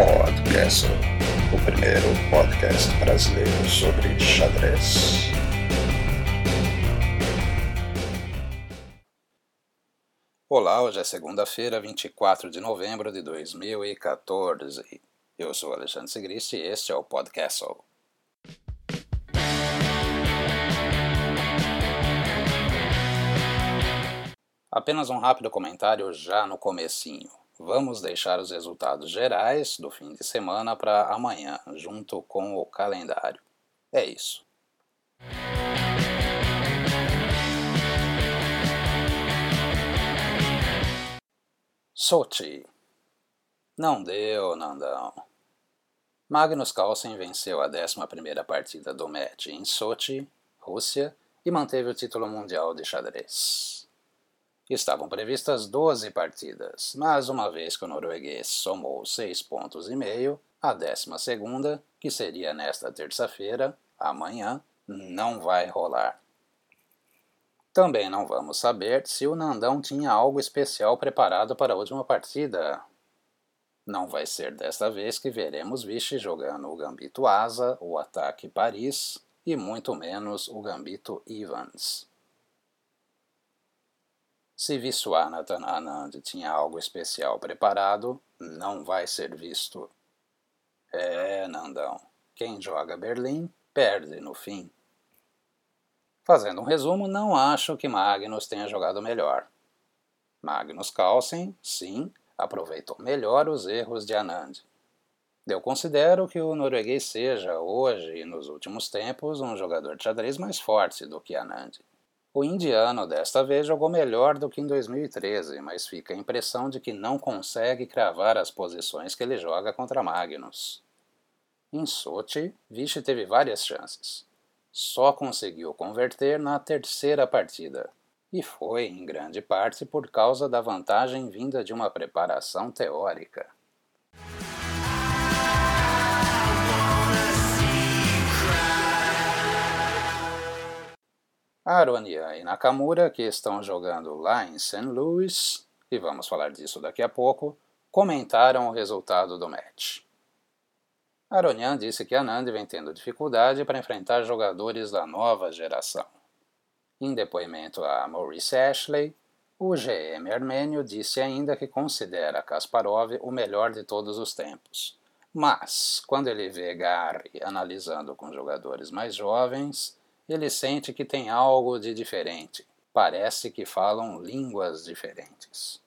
Podcast, o primeiro podcast brasileiro sobre xadrez. Olá, hoje é segunda-feira, 24 de novembro de 2014. Eu sou Alexandre Segristi e este é o Podcast. Apenas um rápido comentário já no comecinho. Vamos deixar os resultados gerais do fim de semana para amanhã, junto com o calendário. É isso. Sochi. Não deu, Nandão. Magnus Carlsen venceu a 11ª partida do match em Sochi, Rússia, e manteve o título mundial de xadrez. Estavam previstas 12 partidas, mas uma vez que o norueguês somou 6 pontos e meio, a 12 segunda, que seria nesta terça-feira, amanhã, não vai rolar. Também não vamos saber se o Nandão tinha algo especial preparado para a última partida. Não vai ser desta vez que veremos Vichy jogando o Gambito Asa, o ataque Paris e muito menos o Gambito Evans. Se Viswanathan Anand tinha algo especial preparado, não vai ser visto. É, Nandão, quem joga Berlim perde no fim. Fazendo um resumo, não acho que Magnus tenha jogado melhor. Magnus Carlsen, sim, aproveitou melhor os erros de Anand. Eu considero que o norueguês seja, hoje e nos últimos tempos, um jogador de xadrez mais forte do que Anand. O indiano desta vez jogou melhor do que em 2013, mas fica a impressão de que não consegue cravar as posições que ele joga contra Magnus. Em Sochi, Vichy teve várias chances. Só conseguiu converter na terceira partida, e foi, em grande parte, por causa da vantagem vinda de uma preparação teórica. Aronian e Nakamura, que estão jogando lá em St. Louis, e vamos falar disso daqui a pouco, comentaram o resultado do match. Aronian disse que Anand vem tendo dificuldade para enfrentar jogadores da nova geração. Em depoimento a Maurice Ashley, o GM armênio disse ainda que considera Kasparov o melhor de todos os tempos. Mas, quando ele vê Gary analisando com jogadores mais jovens, ele sente que tem algo de diferente. Parece que falam línguas diferentes.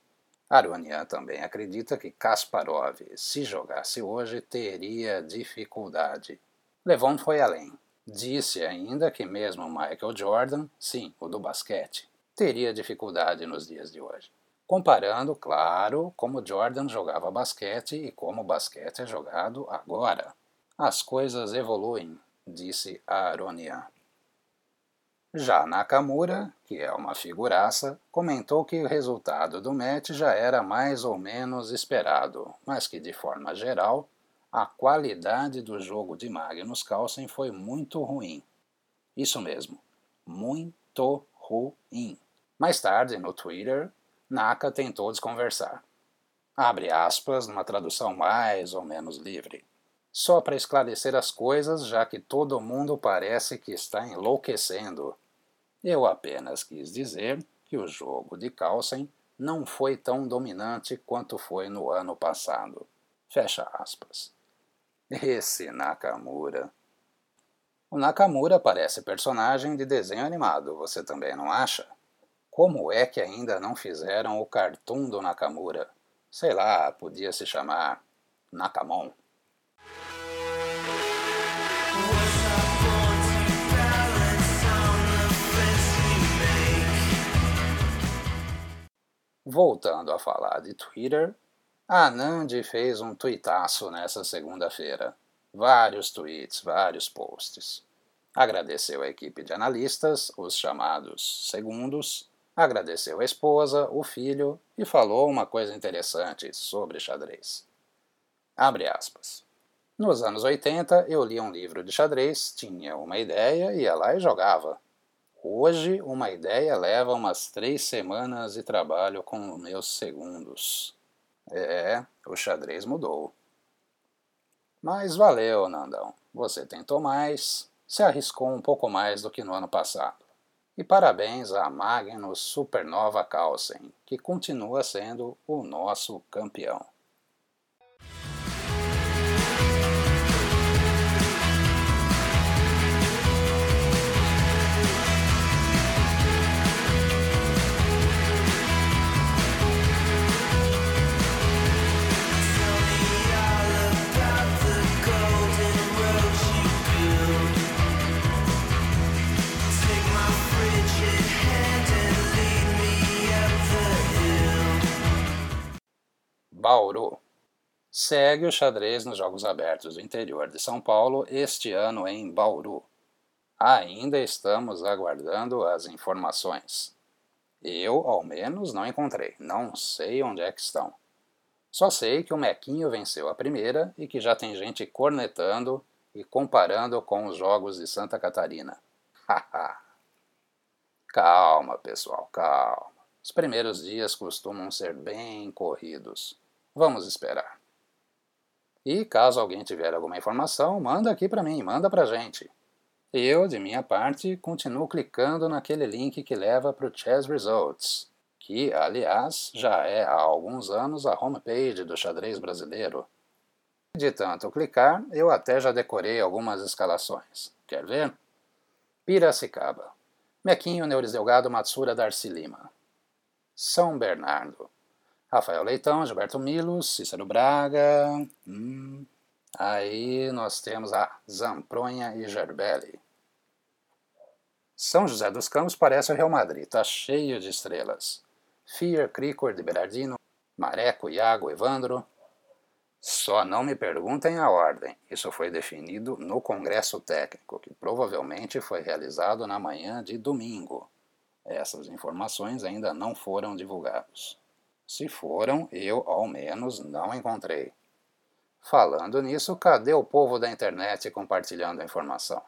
Aronian também acredita que Kasparov, se jogasse hoje, teria dificuldade. Levon foi além. Disse ainda que mesmo Michael Jordan, sim, o do basquete, teria dificuldade nos dias de hoje. Comparando, claro, como Jordan jogava basquete e como o basquete é jogado agora. As coisas evoluem, disse Aronian. Já Nakamura, que é uma figuraça, comentou que o resultado do match já era mais ou menos esperado, mas que de forma geral a qualidade do jogo de Magnus Carlsen foi muito ruim. Isso mesmo, muito ruim. Mais tarde, no Twitter, Naka tentou desconversar. Abre aspas numa tradução mais ou menos livre. Só para esclarecer as coisas, já que todo mundo parece que está enlouquecendo. Eu apenas quis dizer que o jogo de Carlsen não foi tão dominante quanto foi no ano passado. Fecha aspas. Esse Nakamura. O Nakamura parece personagem de desenho animado, você também não acha? Como é que ainda não fizeram o cartoon do Nakamura? Sei lá, podia se chamar Nakamon. Voltando a falar de Twitter, a Nandi fez um tuitaço nessa segunda-feira. Vários tweets, vários posts. Agradeceu a equipe de analistas, os chamados segundos, agradeceu a esposa, o filho e falou uma coisa interessante sobre xadrez. Abre aspas. Nos anos 80 eu lia um livro de xadrez, tinha uma ideia, ia lá e jogava. Hoje, uma ideia leva umas três semanas de trabalho com meus segundos. É, o xadrez mudou. Mas valeu, Nandão. Você tentou mais, se arriscou um pouco mais do que no ano passado. E parabéns a Magnus Supernova Carlsen, que continua sendo o nosso campeão. Bauru. Segue o xadrez nos Jogos Abertos do interior de São Paulo, este ano em Bauru. Ainda estamos aguardando as informações. Eu, ao menos, não encontrei. Não sei onde é que estão. Só sei que o Mequinho venceu a primeira e que já tem gente cornetando e comparando com os jogos de Santa Catarina. Haha. calma, pessoal, calma. Os primeiros dias costumam ser bem corridos. Vamos esperar. E caso alguém tiver alguma informação, manda aqui para mim, manda para gente. Eu, de minha parte, continuo clicando naquele link que leva para o Chess Results, que, aliás, já é há alguns anos a homepage do xadrez brasileiro. De tanto clicar, eu até já decorei algumas escalações. Quer ver? Piracicaba. Mequinho Neures Delgado Matsura Darcy Lima. São Bernardo. Rafael Leitão, Gilberto Milos, Cícero Braga. Hum. Aí nós temos a Zampronha e Gerbelli. São José dos Campos parece o Real Madrid, tá cheio de estrelas. Fier, Cricor, de Berardino, Mareco, Iago, Evandro. Só não me perguntem a ordem, isso foi definido no Congresso Técnico, que provavelmente foi realizado na manhã de domingo. Essas informações ainda não foram divulgadas. Se foram, eu, ao menos, não encontrei. Falando nisso, cadê o povo da internet compartilhando a informação?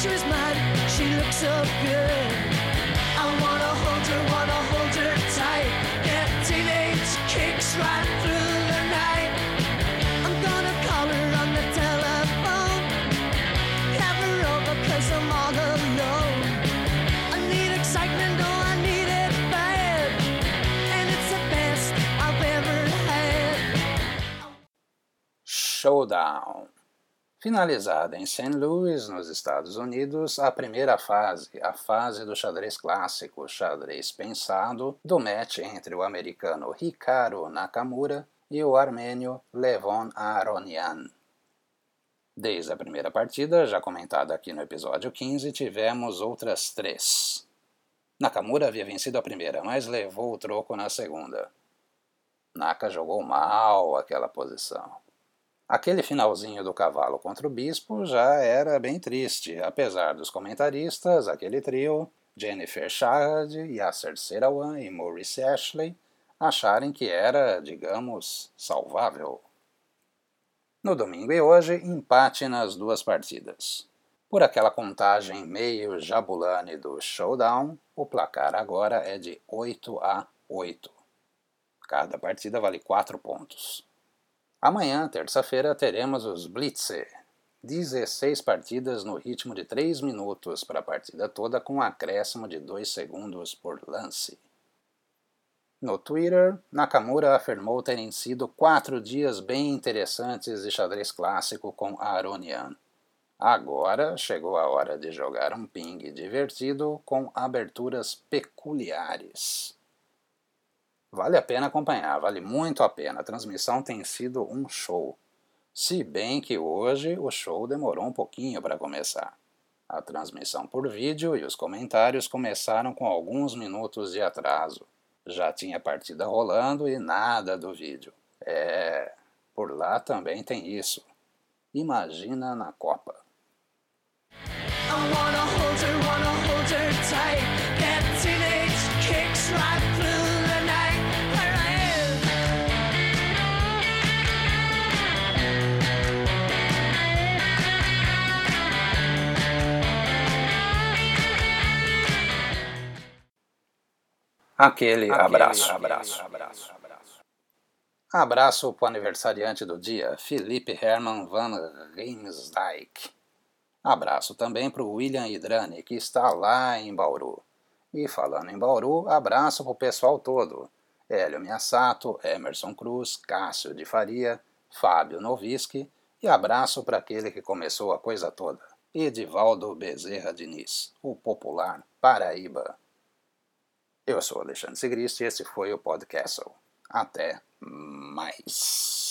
She was mad, she so good. Showdown. Finalizada em St. Louis, nos Estados Unidos, a primeira fase, a fase do xadrez clássico, xadrez pensado, do match entre o americano Hikaru Nakamura e o armênio Levon Aronian. Desde a primeira partida, já comentada aqui no episódio 15, tivemos outras três. Nakamura havia vencido a primeira, mas levou o troco na segunda. Naka jogou mal aquela posição. Aquele finalzinho do cavalo contra o bispo já era bem triste, apesar dos comentaristas, aquele trio, Jennifer Shahad, Yasser Serawan e Maurice Ashley, acharem que era, digamos, salvável. No domingo e hoje, empate nas duas partidas. Por aquela contagem meio jabulane do showdown, o placar agora é de 8 a 8. Cada partida vale 4 pontos. Amanhã, terça-feira, teremos os Blitzer. 16 partidas no ritmo de 3 minutos para a partida toda, com um acréscimo de 2 segundos por lance. No Twitter, Nakamura afirmou terem sido quatro dias bem interessantes de xadrez clássico com Aronian. Agora chegou a hora de jogar um ping divertido com aberturas peculiares. Vale a pena acompanhar, vale muito a pena. A transmissão tem sido um show. Se bem que hoje o show demorou um pouquinho para começar. A transmissão por vídeo e os comentários começaram com alguns minutos de atraso. Já tinha partida rolando e nada do vídeo. É, por lá também tem isso. Imagina na Copa. Aquele, abraço, abraço, abraço, abraço. Abraço para o aniversariante do dia, Felipe Herman van Riemsdijk. Abraço também para o William Idrani, que está lá em Bauru. E falando em Bauru, abraço para o pessoal todo. Hélio Miassato, Emerson Cruz, Cássio de Faria, Fábio Noviski e abraço para aquele que começou a coisa toda, Edivaldo Bezerra Diniz, o popular Paraíba. Eu sou Alexandre Sigrist e esse foi o Podcast. Até mais.